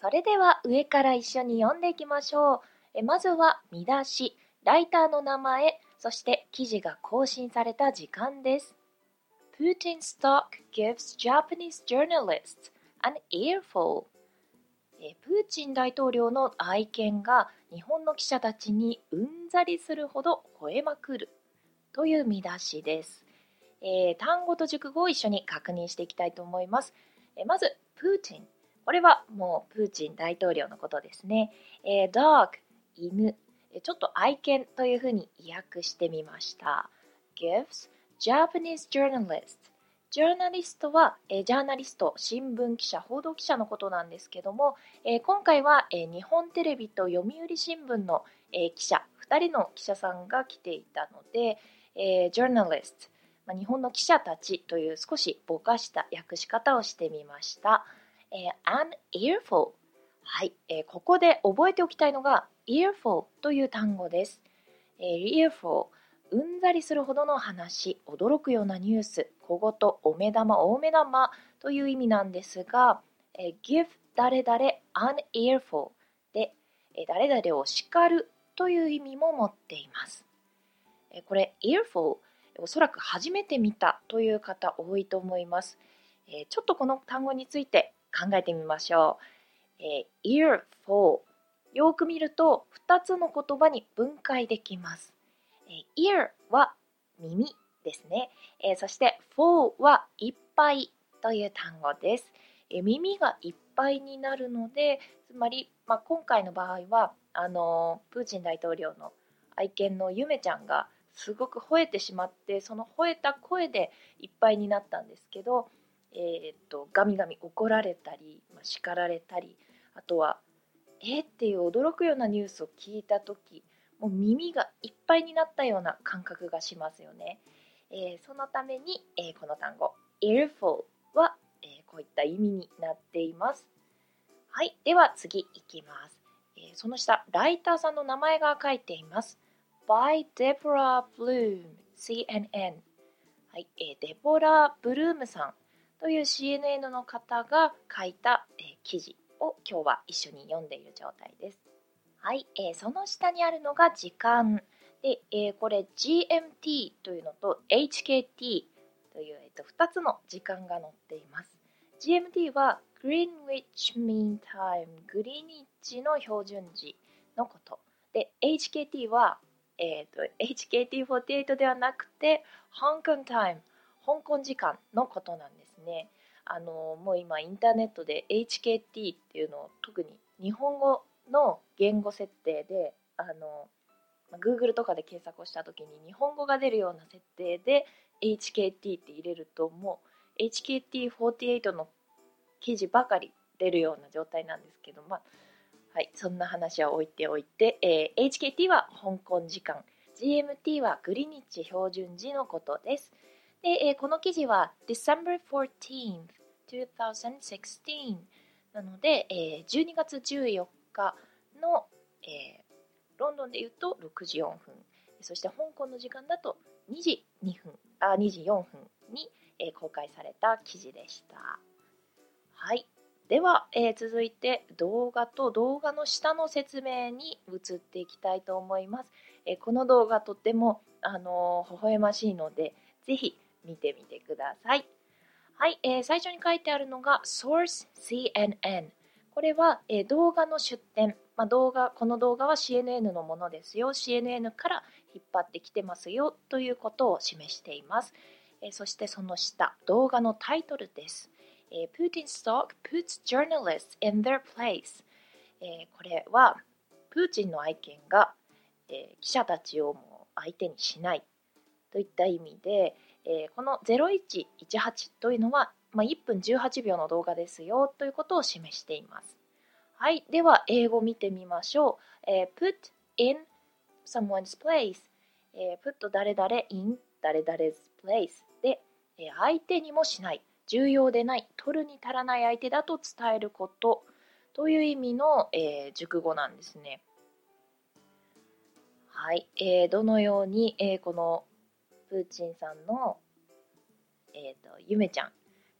それでは上から一緒に読んでいきましょう。えまずは見出し、ライターの名前、そして記事が更新された時間です。Putin stock gives Japanese journalists an earful. プーチン大統領の愛犬が日本の記者たちにうんざりするほど吠えまくるという見出しです。えー、単語と熟語を一緒に確認していきたいと思います。え、まず、プーチン。これはもうプーチン大統領のことですね。えー、dog、犬。ちょっと愛犬というふうに訳してみました。gives Japanese journalist ジャーナリストは、えー、ジャーナリスト、新聞記者、報道記者のことなんですけども、えー、今回は、えー、日本テレビと読売新聞の、え記者、2人の記者さんが来ていたので、えジャーナリスト、まあ、日本の記者たちという少しぼかした訳し方をしてみました。え an earful はい、えここで覚えておきたいのが earful という単語です。え earful うんざりするほどの話、驚くようなニュース、小言、お目玉、大目玉という意味なんですが、え give 誰々 an earful で、え誰々を叱るという意味も持っています。えこれ earful おそらく初めて見たという方多いと思います。えちょっとこの単語について考えてみましょう。えー、earful よく見ると2つの言葉に分解できます。え ear は耳ですね。えそして full はいっぱいという単語です。え耳がいっぱいになるので、つまり、まあ、今回の場合はあのプーチン大統領の愛犬のゆめちゃんがすごく吠えてしまってその吠えた声でいっぱいになったんですけどえー、っとガミガミ怒られたり、まあ、叱られたりあとはえー、っていう驚くようなニュースを聞いた時もう耳がいっぱいになったような感覚がしますよね、えー、そのために、えこの単語 earful は、えこういった意味になっています。はいでは次いきます、えその下ライターさんの名前が書いています。By Deborah Bloom CNN はい、えー、デボラ・ブルームさん。という CNN の方が書いた、えー、記事を今日は一緒に読んでいる状態です。はい、えー、その下にあるのが時間で、えー、これ GMT というのと HKT という、えーと、2つの時間が載っています。GMT は Greenwich Mean Time グリニッチの標準時のこと。で、HKT は、えーと、と HKT48 ではなくて Hong Kong Time 香港時間のことなんですね。あのもう今インターネットで HKT っていうのを特に日本語の言語設定であの Google とかで検索をした時に日本語が出るような設定で HKT って入れるともう HKT48 の記事ばかり出るような状態なんですけどまあはいそんな話は置いておいて、えー、HKT は香港時間 GMT はグリニッチ標準時のことです。で、えー、この記事は December 14th, 2016なので、えー、12月14日の、えー、ロンドンで言うと6時4分そして香港の時間だと2時2分あ2時4分に、えー、公開された記事でした。はい。では、えー、続いて動画と動画の下の説明に移っていきたいと思います。えー、この動画とっても、あのー、微笑ましいので、ぜひ見てみてください。はい、えー、最初に書いてあるのが Source CNN。これは、えー、動画の出典、まあ、動画、この動画は CNN のものですよ、CNN から引っ張ってきてますよということを示しています。えー、そしてその下、動画のタイトルです。えー、Putin's talk puts journalists in their place、えー、これはプーチンの愛犬が、えー、記者たちをも相手にしないといった意味で、えー、この0118というのは、まあ、1分18秒の動画ですよということを示しています。はい。では、英語見てみましょう。えー、put in someone's place、えー、put 誰々 in 誰々 's place で、えー、相手にもしない、重要でない、取るに足らない相手だと伝えることという意味の、えー、熟語なんですね。はい。えー、どのように、えー、このプーチンさんの、えーと、ゆめちゃん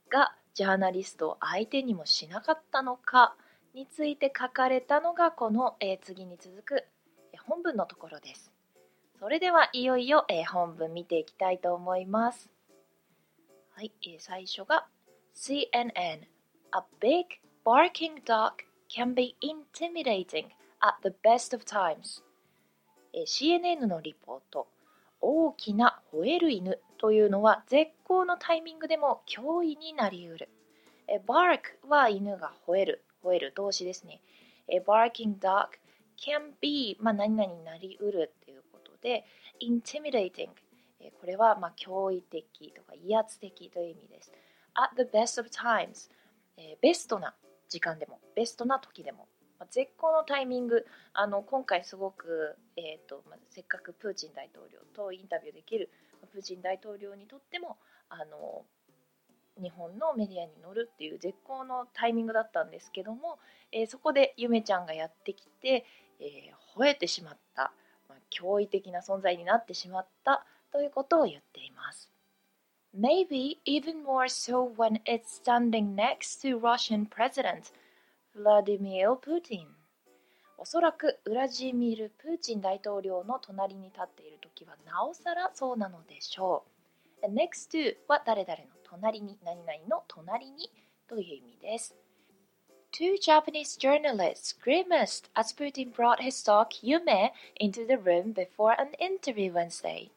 がジャーナリストを相手にもしなかったのかについて書かれたのがこの、えー、次に続く本文のところです。それではいよいよ、えー、本文見ていきたいと思います。はい、えー、最初が CNN A big barking dog can be intimidating at the best of times、えー、CNN のリポート大きな吠える犬というのは絶好のタイミングでも脅威になりうる。え bark は犬が吠える。吠える動詞ですね。A barking dog can be、まあ、何々になりうるっていうことで、intimidating、これはまあ驚異的とか威圧的という意味です。at the best of times、ベストな時間でも、ベストな時でも、絶好のタイミング、あの今回すごく、えーとまあ、せっかくプーチン大統領とインタビューできるプーチン大統領にとってもあの日本のメディアに乗るっていう絶好のタイミングだったんですけども、えー、そこでゆめちゃんがやってきて、えー、吠えてしまった、まあ、驚異的な存在になってしまったということを言っています。Maybe even more so when it's standing next to Russian President Vladimir Putin. おそらくウラジミル・プーチン大統領の隣に立っている時はなおさらそうなのでしょう。next to は誰々の隣に、何々の隣にという意味です。Two Japanese journalists grimaced as Putin brought his dog Yume into the room before an interview Wednesday.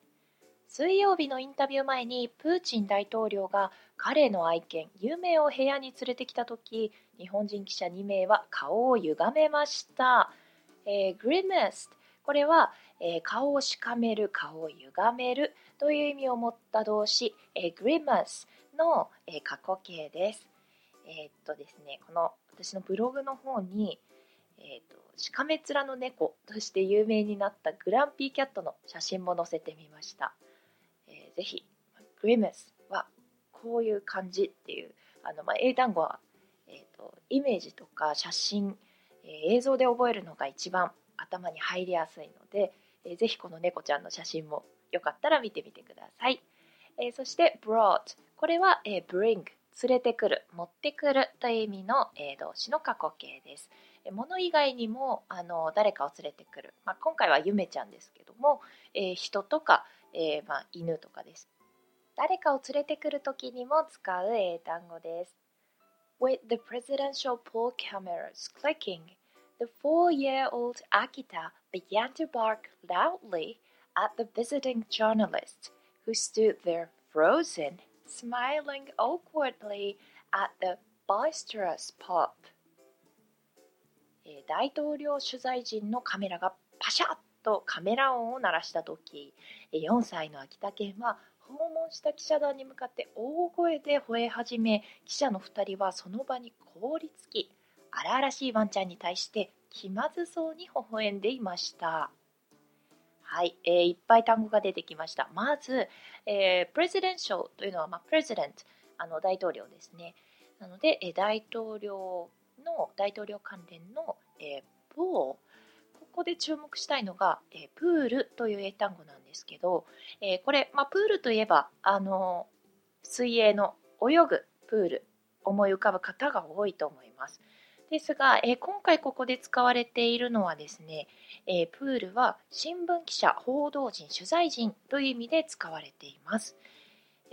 水曜日のインタビュー前にプーチン大統領が彼の愛犬ユメを部屋に連れてきた時日本人記者2名は顔を歪めました、えー、grimaced これは、えー、顔をしかめる顔を歪めるという意味を持った動詞、えー、grimace の、えー、過去形です。えー、っとですね、この私のブログの方に、えー、っとしかめ面の猫として有名になったグランピーキャットの写真も載せてみました。ぜひ、グリムスはこういう感じっていう、あのまあ、英単語は、えーと、イメージとか写真、えー、映像で覚えるのが一番頭に入りやすいので、えー、ぜひこの猫ちゃんの写真もよかったら見てみてください。えー、そして brought これは、えー、bring 連れてくる持ってくるという意味の、えー、動詞の過去形です。えー、物以外にもあの誰かを連れてくる、まあ、今回はゆめちゃんですけども、えー、人とか、えーまあ、犬とかです。誰かを連れてくるときにも使う英単語です。With the presidential poll cameras clicking, the four-year-old Akita began to bark loudly at the visiting journalist, who stood there frozen smiling awkwardly at the boisterous pop 大統領取材陣のカメラがパシャッとカメラ音を鳴らした時4歳の秋田県は訪問した記者団に向かって大声で吠え始め記者の2人はその場に凍りつき荒々しいワンちゃんに対して気まずそうに微笑んでいました。はい、えー、いっぱい単語が出てきました。まず、えー、プレジデンシャルというのは、まあ、プレジデント、あの大統領ですね。なので、えー、大統領の、大統領関連の、えー、ポー、ここで注目したいのが、えー、プールという英単語なんですけど、えー、これ、まあ、プールといえば、あの水泳の泳ぐプール、思い浮かぶ方が多いと思います。ですが、えー、今回ここで使われているのはですね、えー、プールは新聞記者、報道陣、取材陣という意味で使われています。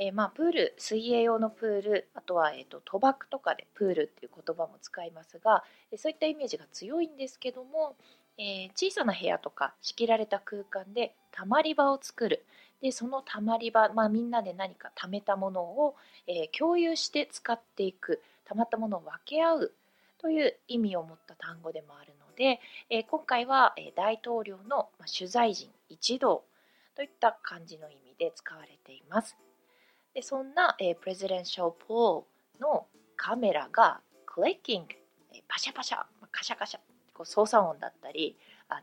えー、まあ、プール、水泳用のプール、あとは、えーと、賭博とかでプールっていう言葉も使いますが、えそういったイメージが強いんですけども、え小さな部屋とか仕切られた空間でたまり場を作る。でそのたまり場、まあ、みんなで何か貯めたものを、え共有して使っていく。たまったものを分け合う。という意味を持った単語でもあるので、え今回は、え大統領の、ま取材陣一同。といった感じの意味で使われています。でそんな、えプレジデンシャルポールのカメラがクリッキング、えパシャパシャ、カシャカシャ。こう操作音だったり、あの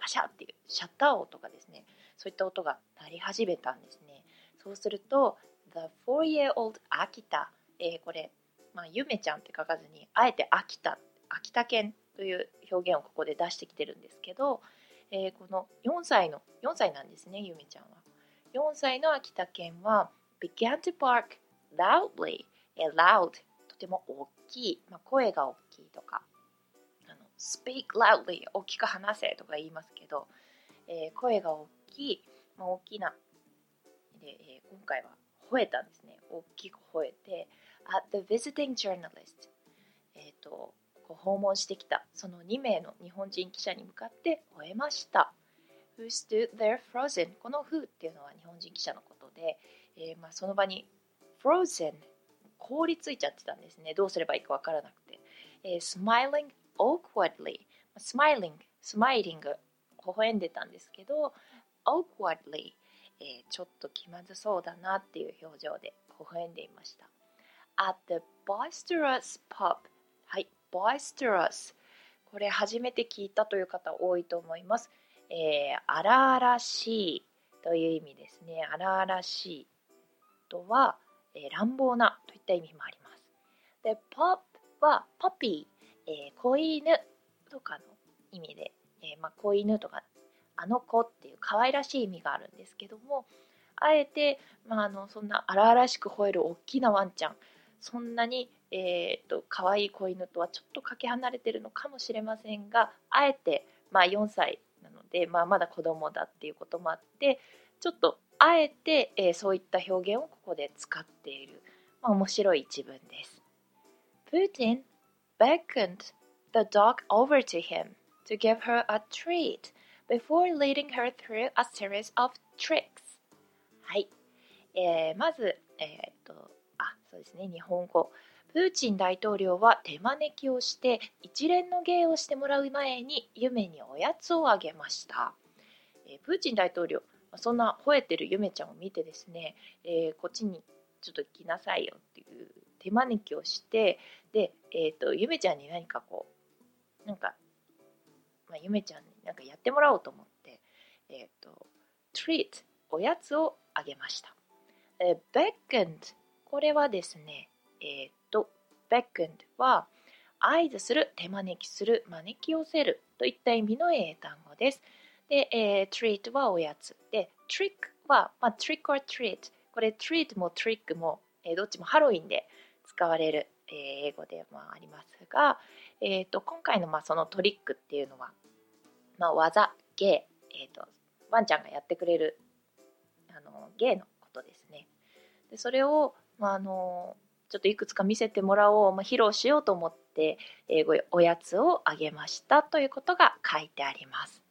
パシャっていうシャッター音とかですね。そういった音が鳴り始めたんですね。そうすると The four-year-old Akita、えー、これまあ、ゆめちゃんって書かずにあえて秋田秋田犬という表現をここで出してきてるんですけど、えー、この4歳の4歳なんですねゆめちゃんは。4歳の秋田犬は began to bark loudly loud とても大きい、まあ、声が大きいとか。Speak loudly 大きく話せとか言いますけど、えー、声が大きい、まあ、大きなで、えー、今回は吠えたんですね。大きく吠えて at the visiting journalist えっ、ー、と訪問してきた。その2名の日本人記者に向かって吠えました。Who stood there frozen この who っていうのは日本人記者のことで、えー、まあ、その場に frozen 凍りついちゃってたんですね。どうすればいいかわからなくて、えー、smiling awkwardly smiling smiling 微笑んでたんですけど awkwardly、えー、ちょっと気まずそうだなっていう表情で微笑んでいました。At the boisterous pub はい boisterous これ初めて聞いたという方多いと思います、えー、荒々しいという意味ですね。荒々しいとは、えー、乱暴なといった意味もあります。で pub はパピーえー、子犬とかの意味で、えー、まあ、子犬とかあの子っていう可愛らしい意味があるんですけどもあえて、まあ、あのそんな荒々しく吠える大きなワンちゃんそんなに、えーと、可愛い子犬とはちょっとかけ離れてるのかもしれませんがあえて、まあ、4歳なので、まあ、まだ子供だっていうこともあってちょっとあえて、えー、そういった表現をここで使っている、まあ、面白い一文です。プーチン beckoned the dog over to him to give her a treat before leading her through a series of tricks. はい。えー、まず、えー、っと、あ、そうですね、日本語。プーチン大統領は手招きをして一連の芸をしてもらう前に夢におやつをあげました。えー、プーチン大統領、そんな吠えてる夢ちゃんを見てですね、えー、こっちにちょっと来なさいよっていう手招きをしてで、えーと、ゆめちゃんに何かこうなんか、まあ、ゆめちゃんになんかやってもらおうと思って、えっ、ー、と treat おやつをあげました、えー、beckoned これはですねえっ、ー、と beckoned は合図する手招きする招き寄せるといった意味の英単語です。で、えー、treat はおやつ。で trick は、まあ、trick or treat これ treat も trick も、えー、どっちもハロウィンで使われる、英語でもありますが、えーと、今回のまあそのトリックっていうのは、まあ、技芸、えーと、ワンちゃんがやってくれるあの芸のことですね。でそれを、まあ、あのちょっといくつか見せてもらおう、まあ、披露しようと思って英語おやつをあげましたということが書いてあります。